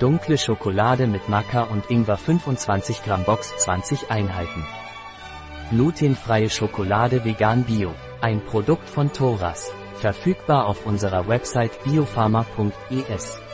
Dunkle Schokolade mit Maca und Ingwer 25 Gramm Box 20 Einheiten. Glutenfreie Schokolade vegan bio. Ein Produkt von Thoras. Verfügbar auf unserer Website biopharma.es.